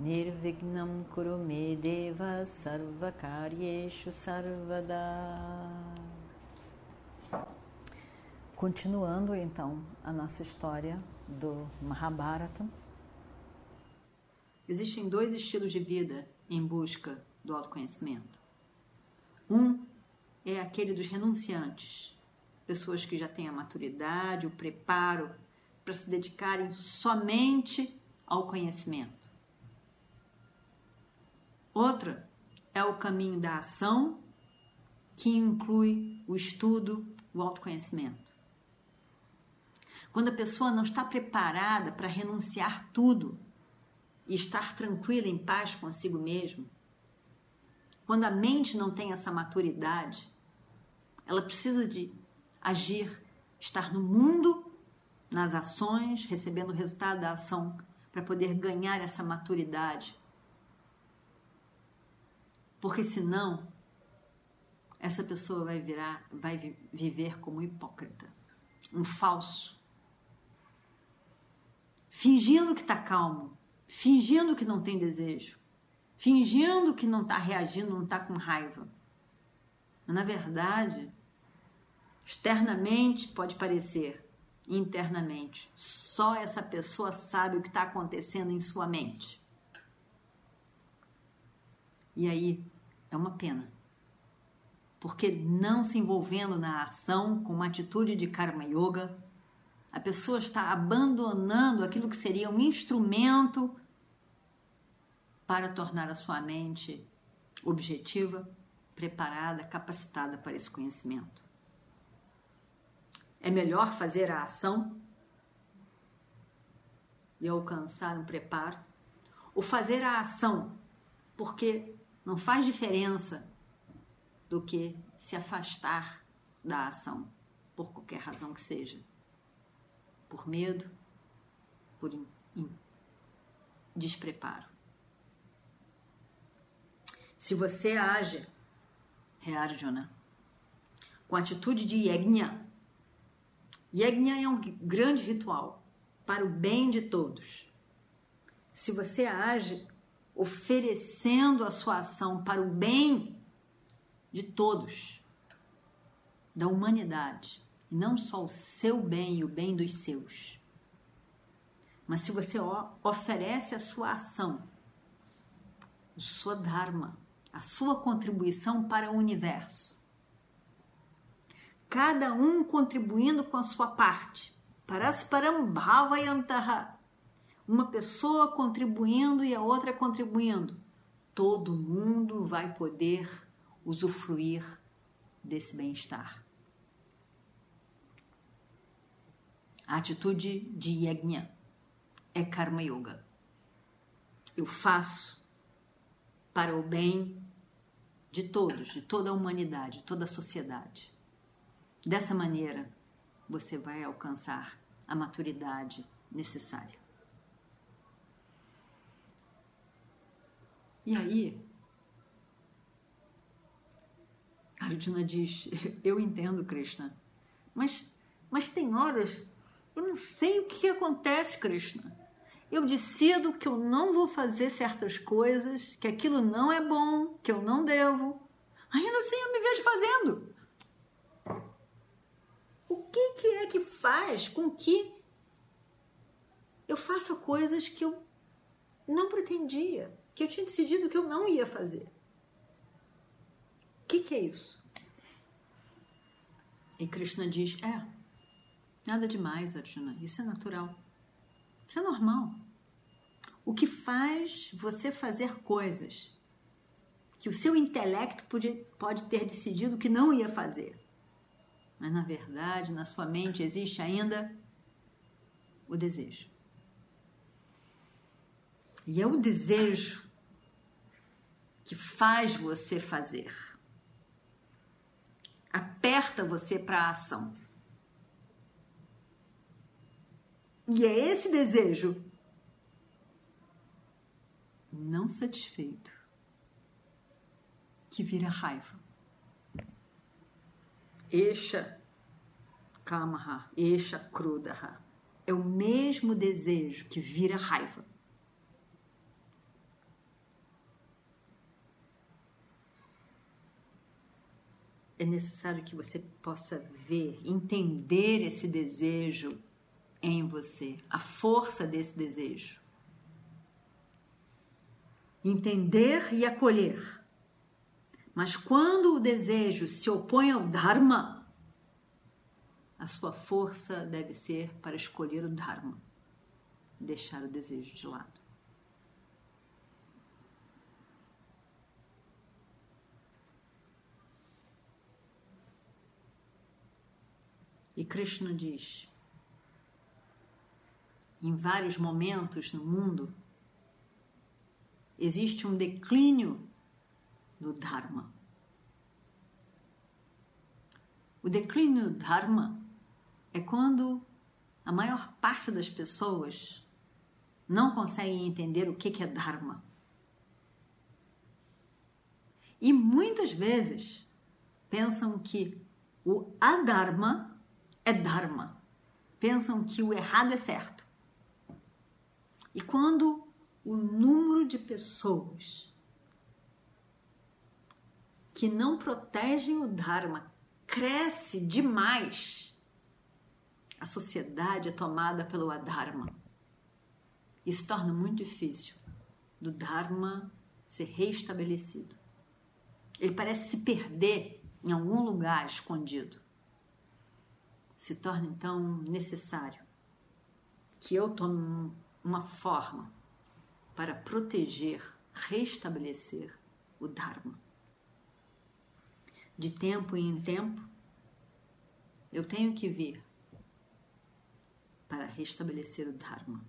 Nirvignam Kurume Deva Sarvakaryeshu Sarvada Continuando então a nossa história do Mahabharata. Existem dois estilos de vida em busca do autoconhecimento. Um é aquele dos renunciantes, pessoas que já têm a maturidade, o preparo para se dedicarem somente ao conhecimento. Outra é o caminho da ação, que inclui o estudo, o autoconhecimento. Quando a pessoa não está preparada para renunciar tudo e estar tranquila, em paz consigo mesmo, quando a mente não tem essa maturidade, ela precisa de agir, estar no mundo, nas ações, recebendo o resultado da ação para poder ganhar essa maturidade. Porque senão essa pessoa vai virar, vai viver como hipócrita, um falso fingindo que está calmo, fingindo que não tem desejo, fingindo que não está reagindo, não está com raiva. Mas, na verdade, externamente pode parecer, internamente, só essa pessoa sabe o que está acontecendo em sua mente. E aí é uma pena. Porque não se envolvendo na ação com uma atitude de karma yoga, a pessoa está abandonando aquilo que seria um instrumento para tornar a sua mente objetiva, preparada, capacitada para esse conhecimento. É melhor fazer a ação e alcançar um preparo, ou fazer a ação, porque não faz diferença do que se afastar da ação, por qualquer razão que seja por medo, por in, in, despreparo. Se você age, Rearjuna, com atitude de yajna, yajna é um grande ritual para o bem de todos. Se você age oferecendo a sua ação para o bem de todos, da humanidade, não só o seu bem e o bem dos seus. Mas se você oferece a sua ação, o sua dharma, a sua contribuição para o universo, cada um contribuindo com a sua parte, parasparam bhavayantaha, uma pessoa contribuindo e a outra contribuindo, todo mundo vai poder usufruir desse bem-estar. A atitude de yajna é karma yoga. Eu faço para o bem de todos, de toda a humanidade, toda a sociedade. Dessa maneira, você vai alcançar a maturidade necessária. E aí, Arjuna diz: Eu entendo, Krishna, mas, mas tem horas eu não sei o que acontece, Krishna. Eu decido que eu não vou fazer certas coisas, que aquilo não é bom, que eu não devo. Ainda assim eu me vejo fazendo. O que, que é que faz com que eu faça coisas que eu não pretendia, que eu tinha decidido que eu não ia fazer? O que, que é isso? E Krishna diz: é Nada demais, Arjuna. Isso é natural. Isso é normal. O que faz você fazer coisas que o seu intelecto pode, pode ter decidido que não ia fazer. Mas na verdade, na sua mente existe ainda o desejo. E é o desejo que faz você fazer. Aperta você para a ação. E é esse desejo não satisfeito que vira raiva. Eixa Kamaha, Eixa Krudaha. É o mesmo desejo que vira raiva. É necessário que você possa ver, entender esse desejo em você, a força desse desejo. Entender e acolher mas quando o desejo se opõe ao Dharma, a sua força deve ser para escolher o Dharma, deixar o desejo de lado. E Krishna diz: em vários momentos no mundo, existe um declínio do Dharma. O declínio do Dharma é quando a maior parte das pessoas não conseguem entender o que é Dharma. E muitas vezes pensam que o Adharma é Dharma. Pensam que o errado é certo. E quando o número de pessoas que não protegem o Dharma cresce demais, a sociedade é tomada pelo Adharma. Isso torna muito difícil do Dharma ser reestabelecido. Ele parece se perder em algum lugar escondido. Se torna então necessário que eu tome uma forma para proteger, restabelecer o Dharma de tempo em tempo, eu tenho que vir para restabelecer o Dharma.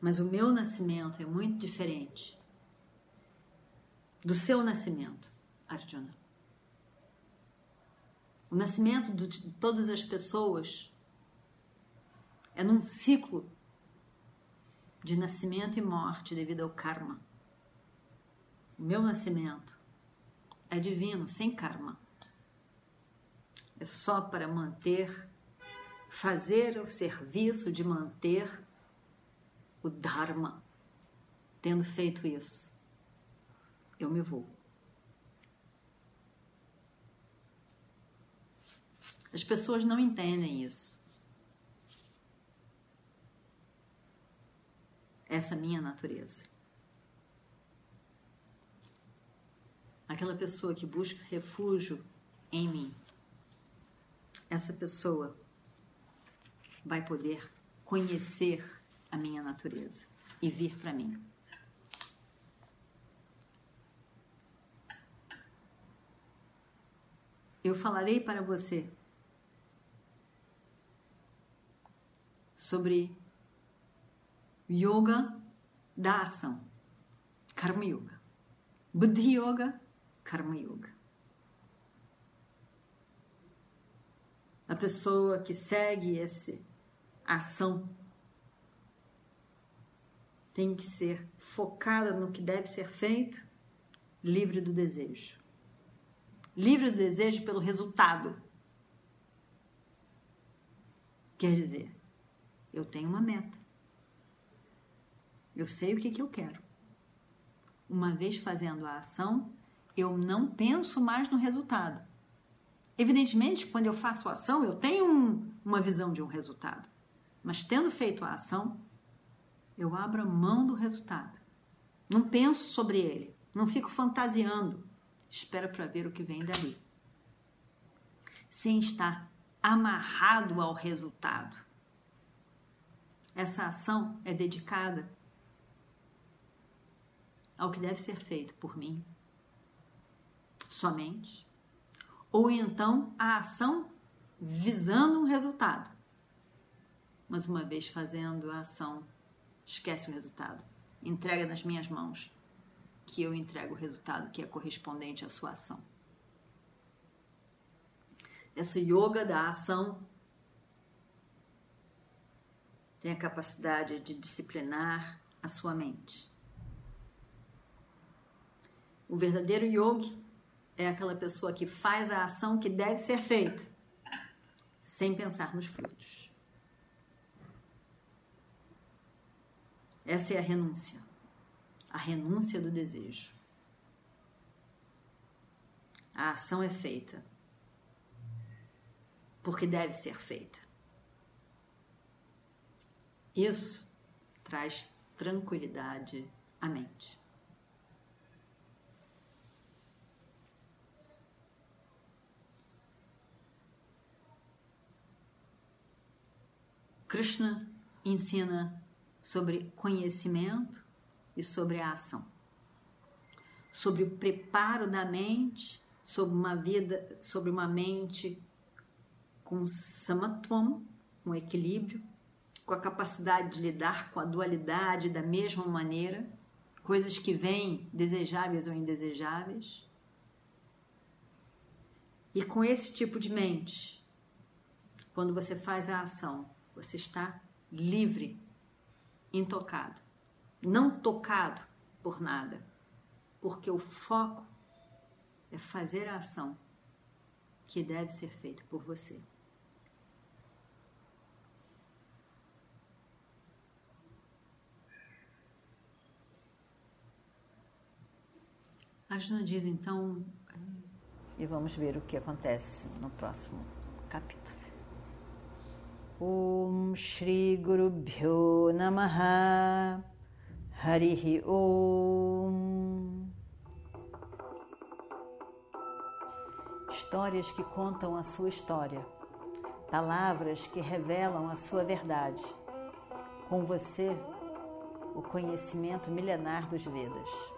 Mas o meu nascimento é muito diferente do seu nascimento, Arjuna. O nascimento de todas as pessoas é num ciclo de nascimento e morte devido ao karma. O meu nascimento é divino, sem karma. É só para manter, fazer o serviço de manter o Dharma. Tendo feito isso, eu me vou. As pessoas não entendem isso. Essa minha natureza. aquela pessoa que busca refúgio em mim, essa pessoa vai poder conhecer a minha natureza e vir para mim. Eu falarei para você sobre yoga da ação, karma yoga, buddhi yoga Karma Yoga. A pessoa que segue essa ação tem que ser focada no que deve ser feito, livre do desejo. Livre do desejo pelo resultado. Quer dizer, eu tenho uma meta. Eu sei o que, que eu quero. Uma vez fazendo a ação, eu não penso mais no resultado. Evidentemente, quando eu faço a ação, eu tenho um, uma visão de um resultado. Mas tendo feito a ação, eu abro a mão do resultado. Não penso sobre ele, não fico fantasiando. Espero para ver o que vem dali. Sem estar amarrado ao resultado. Essa ação é dedicada ao que deve ser feito por mim somente, ou então a ação visando um resultado. Mas uma vez fazendo a ação, esquece o resultado, entrega nas minhas mãos que eu entrego o resultado que é correspondente à sua ação. Essa yoga da ação tem a capacidade de disciplinar a sua mente. O verdadeiro yogi é aquela pessoa que faz a ação que deve ser feita, sem pensar nos frutos. Essa é a renúncia, a renúncia do desejo. A ação é feita porque deve ser feita. Isso traz tranquilidade à mente. Krishna ensina sobre conhecimento e sobre a ação, sobre o preparo da mente, sobre uma vida, sobre uma mente com samatvam, um equilíbrio, com a capacidade de lidar com a dualidade da mesma maneira, coisas que vêm desejáveis ou indesejáveis. E com esse tipo de mente, quando você faz a ação, você está livre, intocado, não tocado por nada, porque o foco é fazer a ação que deve ser feita por você. Diz então, e vamos ver o que acontece no próximo capítulo. Om Shri Guru Bhyo Namaha Histórias que contam a sua história, palavras que revelam a sua verdade. Com você, o conhecimento milenar dos Vedas.